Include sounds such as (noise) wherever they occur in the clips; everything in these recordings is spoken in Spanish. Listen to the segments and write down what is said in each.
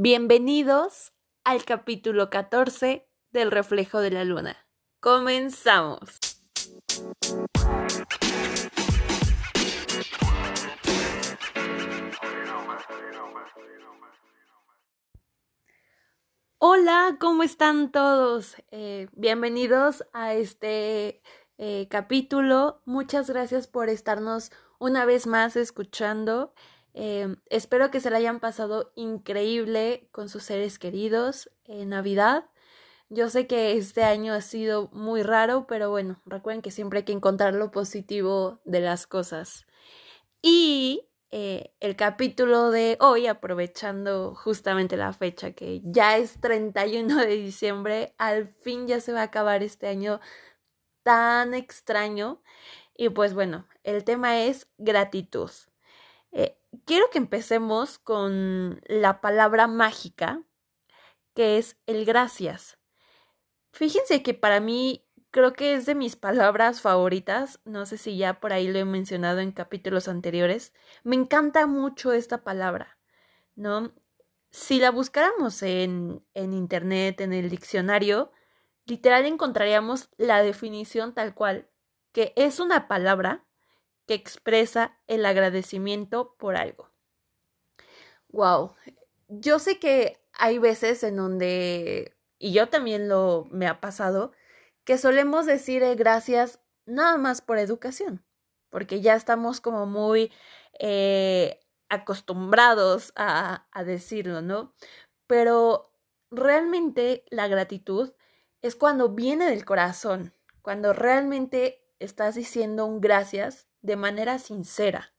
Bienvenidos al capítulo 14 del reflejo de la luna. Comenzamos. Hola, ¿cómo están todos? Eh, bienvenidos a este eh, capítulo. Muchas gracias por estarnos una vez más escuchando. Em, espero que se la hayan pasado increíble con sus seres queridos en Navidad. Yo sé que este año ha sido muy raro, pero bueno, recuerden que siempre hay que encontrar lo positivo de las cosas. Y eh, el capítulo de hoy, aprovechando justamente la fecha que ya es 31 de diciembre, al fin ya se va a acabar este año tan extraño. Y pues bueno, el tema es gratitud. Eh, quiero que empecemos con la palabra mágica, que es el gracias. Fíjense que para mí creo que es de mis palabras favoritas, no sé si ya por ahí lo he mencionado en capítulos anteriores, me encanta mucho esta palabra, ¿no? Si la buscáramos en, en internet, en el diccionario, literal encontraríamos la definición tal cual, que es una palabra que expresa el agradecimiento por algo. Wow, yo sé que hay veces en donde, y yo también lo me ha pasado, que solemos decir eh, gracias nada más por educación, porque ya estamos como muy eh, acostumbrados a, a decirlo, ¿no? Pero realmente la gratitud es cuando viene del corazón, cuando realmente estás diciendo un gracias de manera sincera,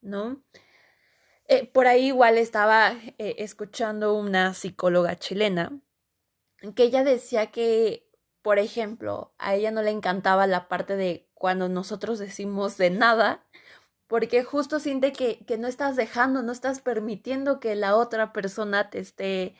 ¿no? Eh, por ahí igual estaba eh, escuchando una psicóloga chilena que ella decía que, por ejemplo, a ella no le encantaba la parte de cuando nosotros decimos de nada, porque justo siente que, que no estás dejando, no estás permitiendo que la otra persona te esté,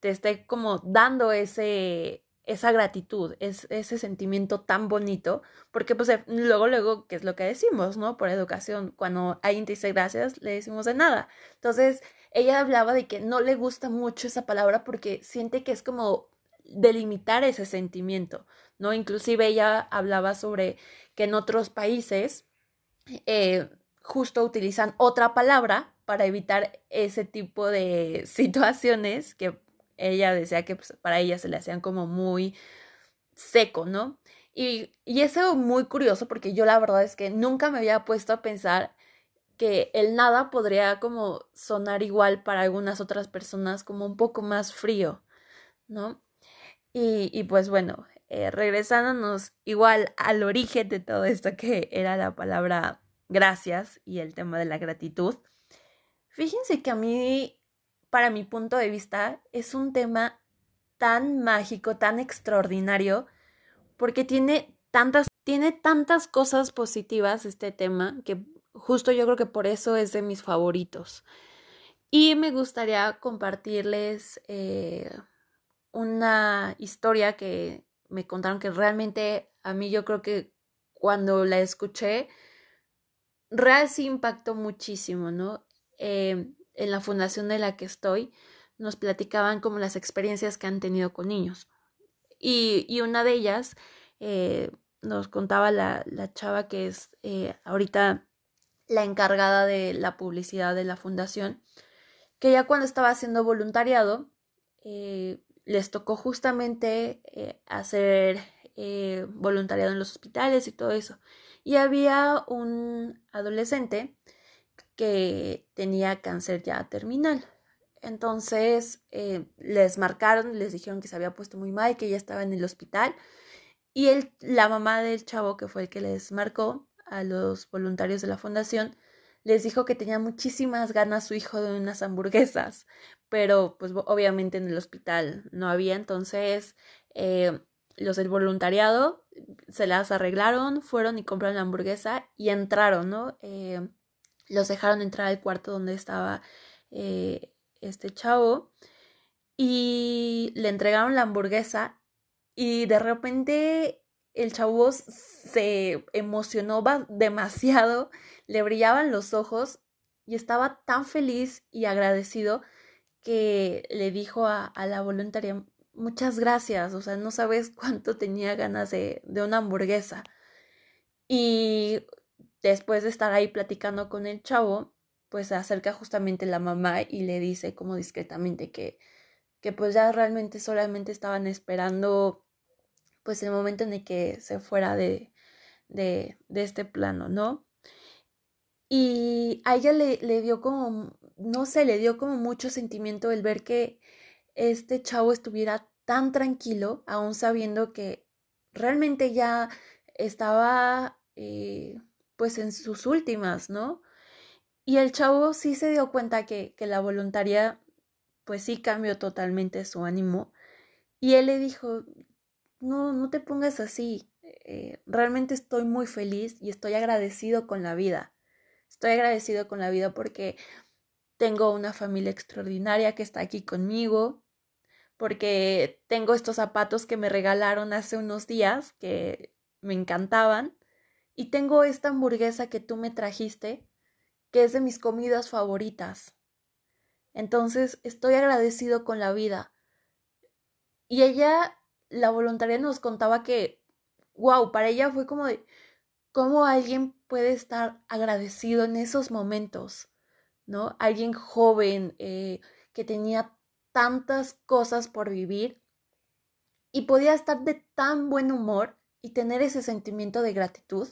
te esté como dando ese, esa gratitud, es, ese sentimiento tan bonito, porque pues eh, luego, luego, ¿qué es lo que decimos, no? Por educación, cuando alguien te dice gracias, le decimos de nada. Entonces, ella hablaba de que no le gusta mucho esa palabra porque siente que es como delimitar ese sentimiento, ¿no? Inclusive ella hablaba sobre que en otros países eh, justo utilizan otra palabra para evitar ese tipo de (laughs) situaciones que ella decía que pues, para ella se le hacían como muy seco, ¿no? Y, y eso muy curioso porque yo la verdad es que nunca me había puesto a pensar que el nada podría como sonar igual para algunas otras personas como un poco más frío, ¿no? Y, y pues bueno, eh, regresándonos igual al origen de todo esto que era la palabra gracias y el tema de la gratitud, fíjense que a mí para mi punto de vista, es un tema tan mágico, tan extraordinario, porque tiene tantas, tiene tantas cosas positivas este tema, que justo yo creo que por eso es de mis favoritos. Y me gustaría compartirles eh, una historia que me contaron que realmente a mí yo creo que cuando la escuché, real sí impactó muchísimo, ¿no? Eh, en la fundación de la que estoy, nos platicaban como las experiencias que han tenido con niños. Y, y una de ellas eh, nos contaba la, la, chava que es eh, ahorita la encargada de la publicidad de la fundación, que ya cuando estaba haciendo voluntariado, eh, les tocó justamente hacer voluntariado en los hospitales y todo eso. Y había un adolescente que tenía cáncer ya terminal. Entonces eh, les marcaron, les dijeron que se había puesto muy mal, que ya estaba en el hospital. Y el, la mamá del chavo, que fue el que les marcó a los voluntarios de la fundación, les dijo que tenía muchísimas ganas su hijo de unas hamburguesas, pero pues obviamente en el hospital no había. Entonces eh, los del voluntariado se las arreglaron, fueron y compraron la hamburguesa y entraron, ¿no? Eh, los dejaron entrar al cuarto donde estaba eh, este chavo y le entregaron la hamburguesa y de repente el chavo se emocionó demasiado, le brillaban los ojos y estaba tan feliz y agradecido que le dijo a, la voluntaria, muchas gracias, o sea, no sabes cuánto tenía ganas de, de una hamburguesa. Y después de estar ahí platicando con el chavo, pues se acerca justamente la mamá y le dice como discretamente que, que pues ya realmente solamente estaban esperando pues el momento en el que se fuera de, de, de este plano, ¿no? Y a ella le, le dio como, no sé, le dio como mucho sentimiento el ver que este chavo estuviera tan tranquilo, aún sabiendo que realmente ya estaba eh, pues en sus últimas, ¿no? Y el chavo sí se dio cuenta que, que la voluntaria pues sí cambió totalmente su ánimo. Y él le dijo, no, no te pongas así. Eh, realmente estoy muy feliz y estoy agradecido con la vida. Estoy agradecido con la vida porque tengo una familia extraordinaria que está aquí conmigo, porque tengo estos zapatos que me regalaron hace unos días que me encantaban, y tengo esta hamburguesa que tú me trajiste, que es de mis comidas favoritas. Entonces estoy agradecido con la vida. Y ella, la voluntaria, nos contaba que, wow, para ella fue como de, ¿cómo alguien puede estar agradecido en esos momentos? ¿No? Alguien joven eh, que tenía tantas cosas por vivir y podía estar de tan buen humor y tener ese sentimiento de gratitud,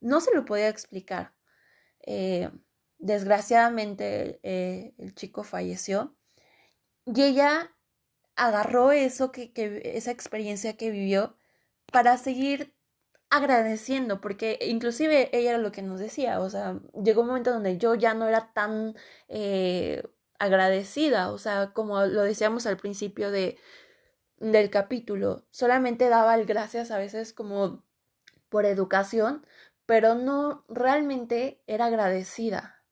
no se lo podía explicar. Eh, desgraciadamente eh, el chico falleció y ella agarró eso que, que, esa experiencia que vivió para seguir agradeciendo, porque inclusive ella era lo que nos decía, o sea, llegó un momento donde yo ya no era tan eh, agradecida, o sea, como lo decíamos al principio de, del capítulo, solamente daba el gracias a veces como por educación, pero no realmente era agradecida.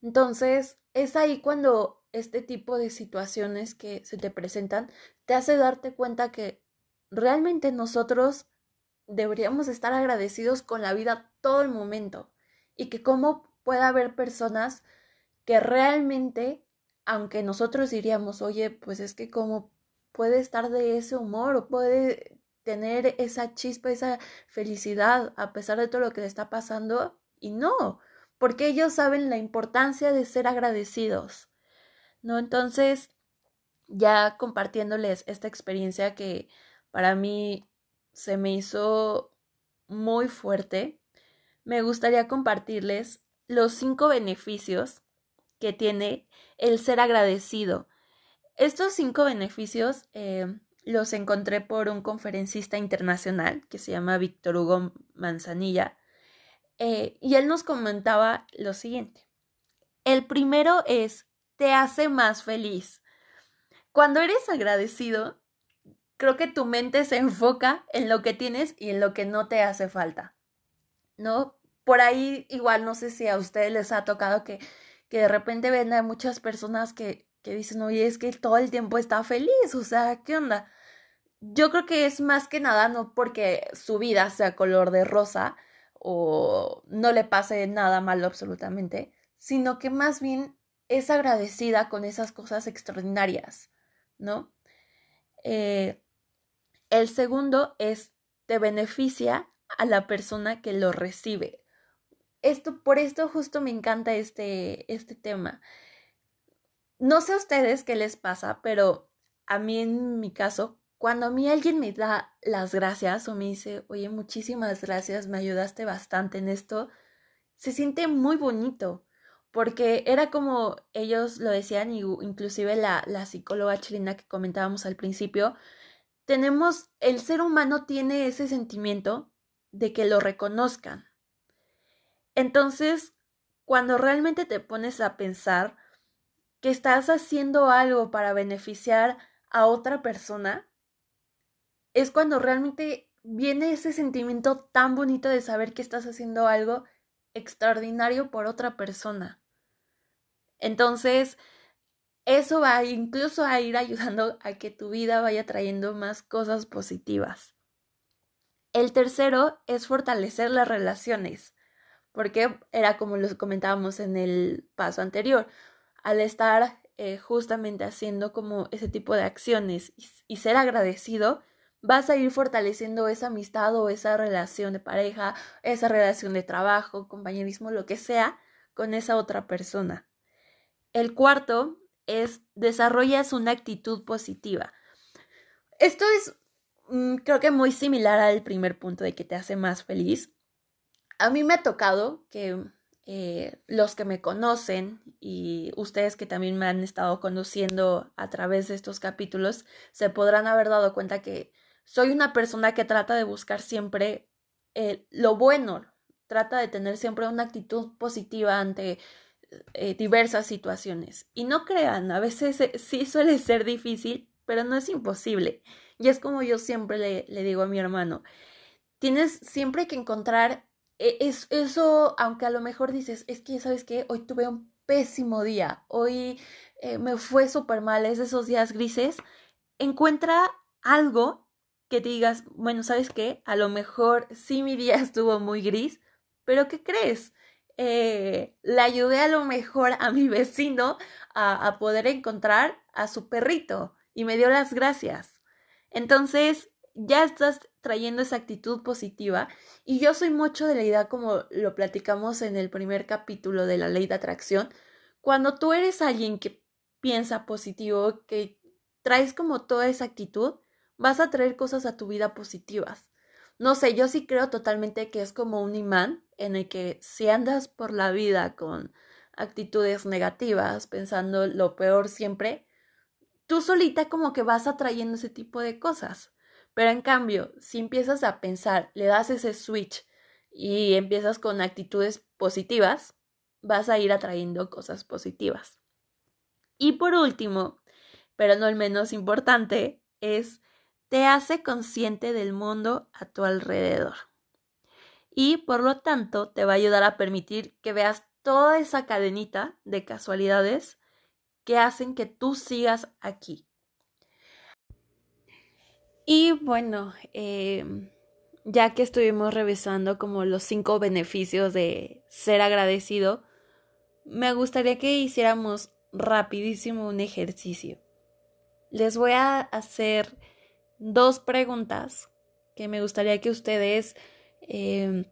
Entonces, es ahí cuando este tipo de situaciones que se te presentan te hace darte cuenta que realmente nosotros deberíamos estar agradecidos con la vida todo el momento y que cómo puede haber personas que realmente aunque nosotros diríamos, oye, pues es que como puede estar de ese humor puede tener esa chispa, esa felicidad a pesar de todo lo que le está pasando, y no, porque ellos saben la importancia de ser agradecidos, ¿no? Entonces, ya compartiéndoles esta experiencia que para mí se me hizo muy fuerte, me gustaría compartirles los cinco beneficios que tiene el ser agradecido. Estos cinco beneficios eh, los encontré por un conferencista internacional que se llama Víctor Hugo Manzanilla eh, y él nos comentaba lo siguiente. El primero es, te hace más feliz. Cuando eres agradecido, creo que tu mente se enfoca en lo que tienes y en lo que no te hace falta. ¿No? Por ahí igual no sé si a ustedes les ha tocado que que de repente ven a muchas personas que, que dicen, oye, es que todo el tiempo está feliz, o sea, ¿qué onda? Yo creo que es más que nada no porque su vida sea color de rosa o no le pase nada malo absolutamente, sino que más bien es agradecida con esas cosas extraordinarias, ¿no? Eh, el segundo es te beneficia a la persona que lo recibe esto, por esto justo me encanta este, este tema. No sé a ustedes qué les pasa, pero a mí en mi caso, cuando a mí alguien me da las gracias o me dice, oye, muchísimas gracias, me ayudaste bastante en esto, se siente muy bonito, porque era como ellos lo decían, y inclusive la, la psicóloga chilena que comentábamos al principio, tenemos, el ser humano tiene ese sentimiento de que lo reconozcan, entonces, cuando realmente te pones a pensar que estás haciendo algo para beneficiar a otra persona, es cuando realmente viene ese sentimiento tan bonito de saber que estás haciendo algo extraordinario por otra persona. Entonces, eso va incluso a ir ayudando a que tu vida vaya trayendo más cosas positivas. El tercero es fortalecer las relaciones porque era como lo comentábamos en el paso anterior, al estar eh, justamente haciendo como ese tipo de acciones y, ser agradecido, vas a ir fortaleciendo esa amistad o esa relación de pareja, esa relación de trabajo, compañerismo, lo que sea, con esa otra persona. El cuarto es desarrollas una actitud positiva. Esto es mm, creo que muy similar al primer punto de que te hace más feliz. A mí me ha tocado que eh, los que me conocen y ustedes que también me han estado conociendo a través de estos capítulos se podrán haber dado cuenta que soy una persona que trata de buscar siempre eh, lo bueno, trata de tener siempre una actitud positiva ante eh, diversas situaciones. Y no crean, a veces sí suele ser difícil, pero no es imposible. Y es como yo siempre le, digo a mi hermano, tienes siempre que encontrar es, eso, aunque a lo mejor dices, es que, ¿sabes qué? Hoy tuve un pésimo día, hoy eh, me fue súper mal, es de esos días grises, encuentra algo que te digas, bueno, ¿sabes qué? A lo mejor sí mi día (laughs) estuvo muy gris, pero ¿qué crees? Eh, le ayudé a lo mejor a mi vecino a, a poder encontrar a su perrito y me dio las gracias. Entonces, ya estás trayendo esa actitud positiva y yo soy mucho de la idea como lo platicamos en el primer capítulo de la ley de atracción, cuando tú eres alguien que piensa positivo, que traes como toda esa actitud, vas a traer cosas a tu vida positivas. No sé, yo sí creo totalmente que es como un imán en el que si andas por la vida con actitudes negativas, pensando lo peor siempre, tú solita como que vas atrayendo ese tipo de cosas. Pero en cambio, si empiezas a pensar, le das ese switch y empiezas con actitudes positivas, vas a ir atrayendo cosas positivas. Y por último, pero no el menos importante, es te hace consciente del mundo a tu alrededor. Y por lo tanto te va a ayudar a permitir que veas toda esa cadenita de casualidades que hacen que tú sigas aquí. Y bueno, em, ya que estuvimos revisando como los cinco beneficios de ser agradecido, me gustaría que hiciéramos rapidísimo un ejercicio. Les voy a hacer dos preguntas que me gustaría que ustedes em,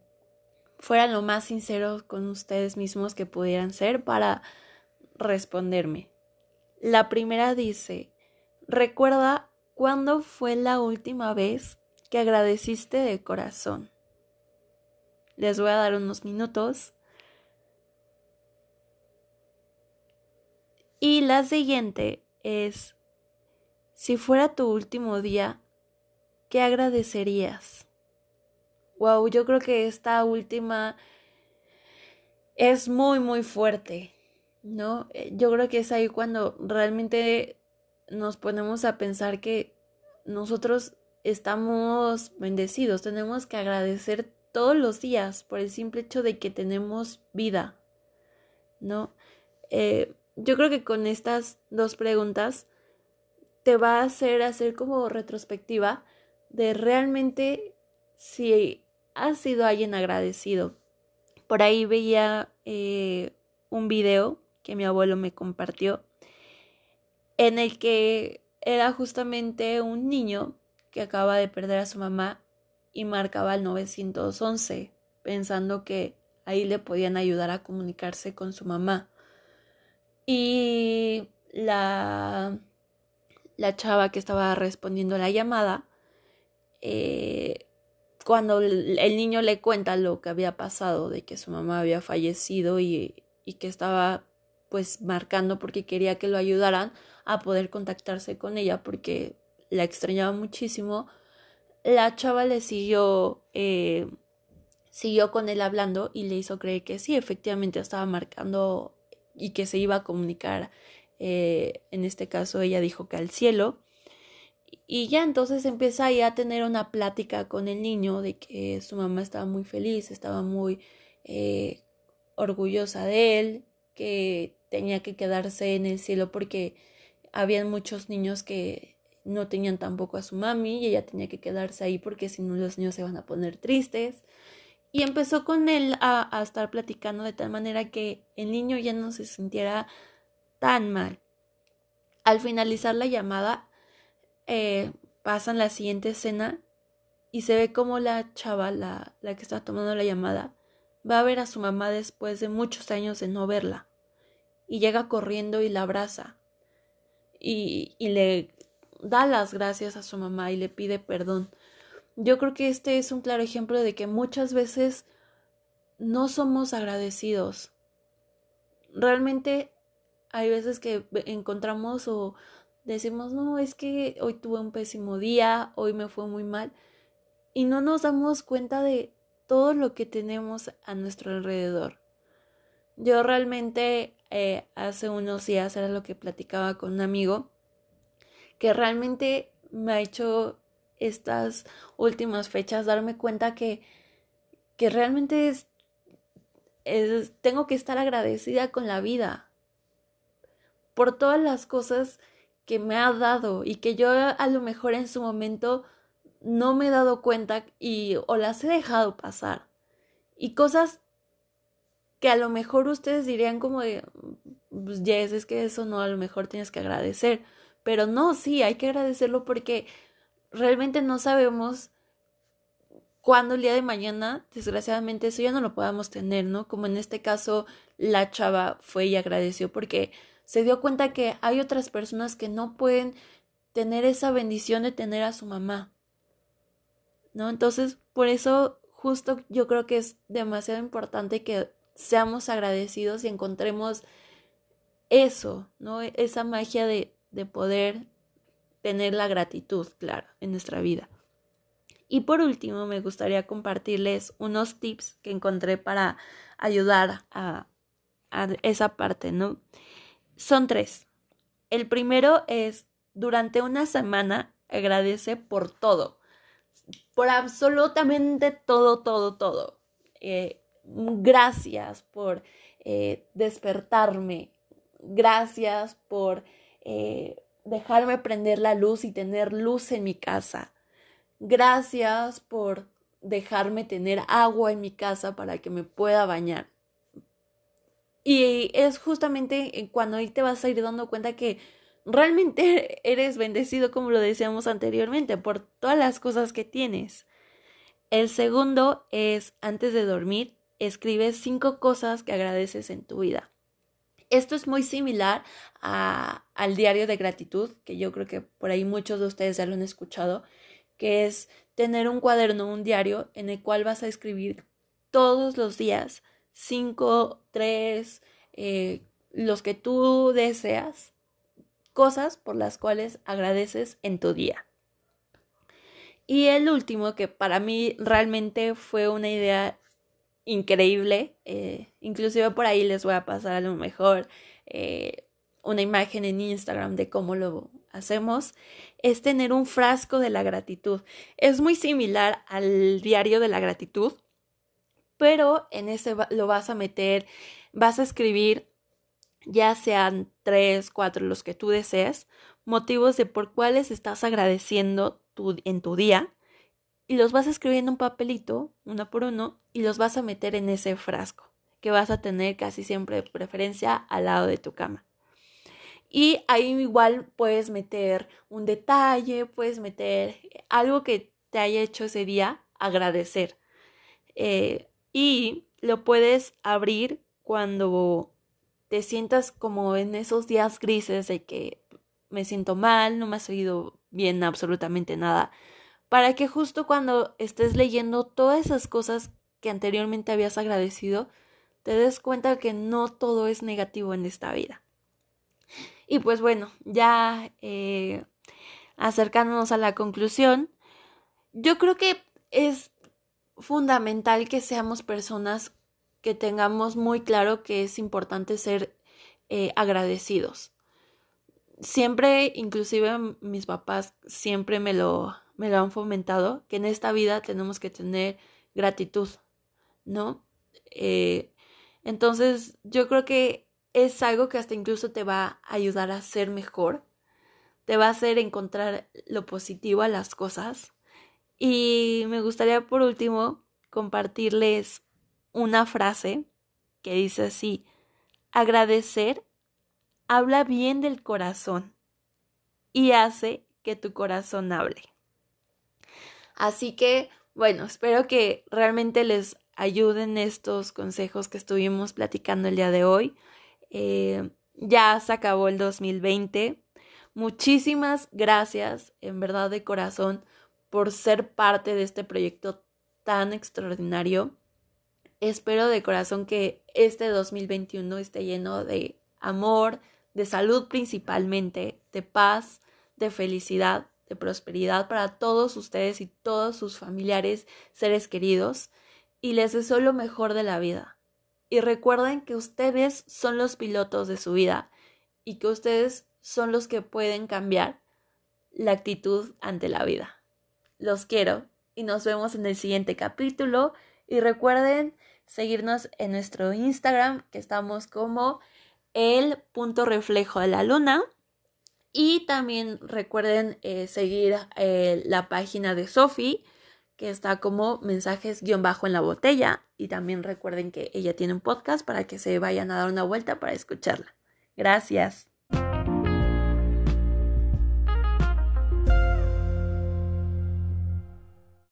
fueran lo más sinceros con ustedes mismos que pudieran ser para responderme. La primera dice, recuerda ¿Cuándo fue la última vez que agradeciste de corazón? Les voy a dar unos minutos. Y la siguiente es, si fuera tu último día, ¿qué agradecerías? Wow, yo creo que esta última es muy, muy fuerte, ¿no? Yo creo que es ahí cuando realmente nos ponemos a pensar que nosotros estamos bendecidos, tenemos que agradecer todos los días por el simple hecho de que tenemos vida, ¿no? Eh, yo creo que con estas dos preguntas te va a hacer hacer como retrospectiva de realmente si has sido alguien agradecido. Por ahí veía eh, un video que mi abuelo me compartió en el que era justamente un niño que acaba de perder a su mamá y marcaba el 911 pensando que ahí le podían ayudar a comunicarse con su mamá. Y la, la chava que estaba respondiendo la llamada, eh, cuando el, niño le cuenta lo que había pasado, de que su mamá había fallecido y, y que estaba pues marcando porque quería que lo ayudaran a poder contactarse con ella porque la extrañaba muchísimo. La chava le siguió, eh, siguió con él hablando y le hizo creer que sí, efectivamente estaba marcando y que se iba a comunicar. Eh, en este caso ella dijo que al cielo. Y ya entonces empieza ahí a tener una plática con el niño de que su mamá estaba muy feliz, estaba muy eh, orgullosa de él, que tenía que quedarse en el cielo porque habían muchos niños que no tenían tampoco a su mami y ella tenía que quedarse ahí porque si no los niños se van a poner tristes. Y empezó con él a, estar platicando de tal manera que el niño ya no se sintiera tan mal. Al finalizar la llamada, eh, pasan la siguiente escena y se ve como la chava, la, la que está tomando la llamada, va a ver a su mamá después de muchos años de no verla. Y llega corriendo y la abraza. Y, le da las gracias a su mamá y le pide perdón. Yo creo que este es un claro ejemplo de que muchas veces no somos agradecidos. Realmente hay veces que encontramos o decimos, no, es que hoy tuve un pésimo día, hoy me fue muy mal, y no nos damos cuenta de todo lo que tenemos a nuestro alrededor. Yo realmente eh, hace unos días era lo que platicaba con un amigo que realmente me ha hecho estas últimas fechas darme cuenta que, que realmente es, es, tengo que estar agradecida con la vida por todas las cosas que me ha dado y que yo a lo mejor en su momento no me he dado cuenta y o las he dejado pasar. Y cosas que a lo mejor ustedes dirían como de, pues yes, es que eso no, a lo mejor tienes que agradecer. Pero no, sí, hay que agradecerlo porque realmente no sabemos cuándo el día de mañana, desgraciadamente, eso ya no lo podamos tener, ¿no? Como en este caso, la chava fue y agradeció porque se dio cuenta que hay otras personas que no pueden tener esa bendición de tener a su mamá. ¿No? Entonces, por eso justo yo creo que es demasiado importante que seamos agradecidos y encontremos eso, ¿no? Esa magia de, de poder tener la gratitud, claro, en nuestra vida. Y por último, me gustaría compartirles unos tips que encontré para ayudar a, a esa parte, ¿no? Son tres. El primero es, durante una semana, agradece por todo, por absolutamente todo, todo, todo. Eh, gracias por eh, despertarme, gracias por eh, dejarme prender la luz y tener luz en mi casa. Gracias por dejarme tener agua en mi casa para que me pueda bañar. Y es justamente cuando ahí te vas a ir dando cuenta que realmente (laughs) eres bendecido, como lo decíamos anteriormente, por todas las cosas que tienes. El segundo es, antes de dormir, escribes cinco cosas que agradeces en tu vida. Esto es muy similar a, al diario de gratitud, que yo creo que por ahí muchos de ustedes ya lo han escuchado, que es tener un cuaderno, un diario en el cual vas a escribir todos los días cinco, tres, eh, los que tú deseas, cosas por las cuales agradeces en tu día. Y el último, que para mí realmente fue una idea increíble. Eh, inclusive por ahí les voy a pasar a lo mejor eh, una imagen en Instagram de cómo lo hacemos. Es tener un frasco de la gratitud. Es muy similar al diario de la gratitud, pero en ese lo vas a meter, vas a escribir ya sean tres, cuatro, los que tú desees, motivos de por cuáles estás agradeciendo en tu día y los vas a escribir en un papelito, uno por uno, y los vas a meter en ese frasco que vas a tener casi siempre de preferencia al lado de tu cama. Y ahí igual puedes meter un detalle, puedes meter algo que te haya hecho ese día agradecer. Eh, y lo puedes abrir cuando te sientas como en esos días grises de que me siento mal, no me ha salido bien absolutamente nada para que justo cuando estés leyendo todas esas cosas que anteriormente habías agradecido, te des cuenta que no todo es negativo en esta vida. Y pues bueno, ya eh, acercándonos a la conclusión, yo creo que es fundamental que seamos personas que tengamos muy claro que es importante ser eh, agradecidos. Siempre, inclusive mis papás siempre me lo me lo han fomentado, que en esta vida tenemos que tener gratitud, ¿no? Eh, entonces, yo creo que es algo que hasta incluso te va a ayudar a ser mejor, te va a hacer encontrar lo positivo a las cosas. Y me gustaría por último compartirles una frase que dice así, agradecer habla bien del corazón y hace que tu corazón hable. Así que, bueno, espero que realmente les ayuden estos consejos que estuvimos platicando el día de hoy. Eh, ya se acabó el 2020. Muchísimas gracias, en verdad de corazón, por ser parte de este proyecto tan extraordinario. Espero de corazón que este 2021 esté lleno de amor, de salud principalmente, de paz, de felicidad, prosperidad para todos ustedes y todos sus familiares, seres queridos, y les deseo lo mejor de la vida. Y recuerden que ustedes son los pilotos de su vida y que ustedes son los que pueden cambiar la actitud ante la vida. Los quiero y nos vemos en el siguiente capítulo y recuerden seguirnos en nuestro Instagram que estamos como el punto reflejo de la luna y también recuerden eh, seguir eh, la página de Sophie que está como mensajes guion bajo en la botella y también recuerden que ella tiene un podcast para que se vayan a dar una vuelta para escucharla. Gracias.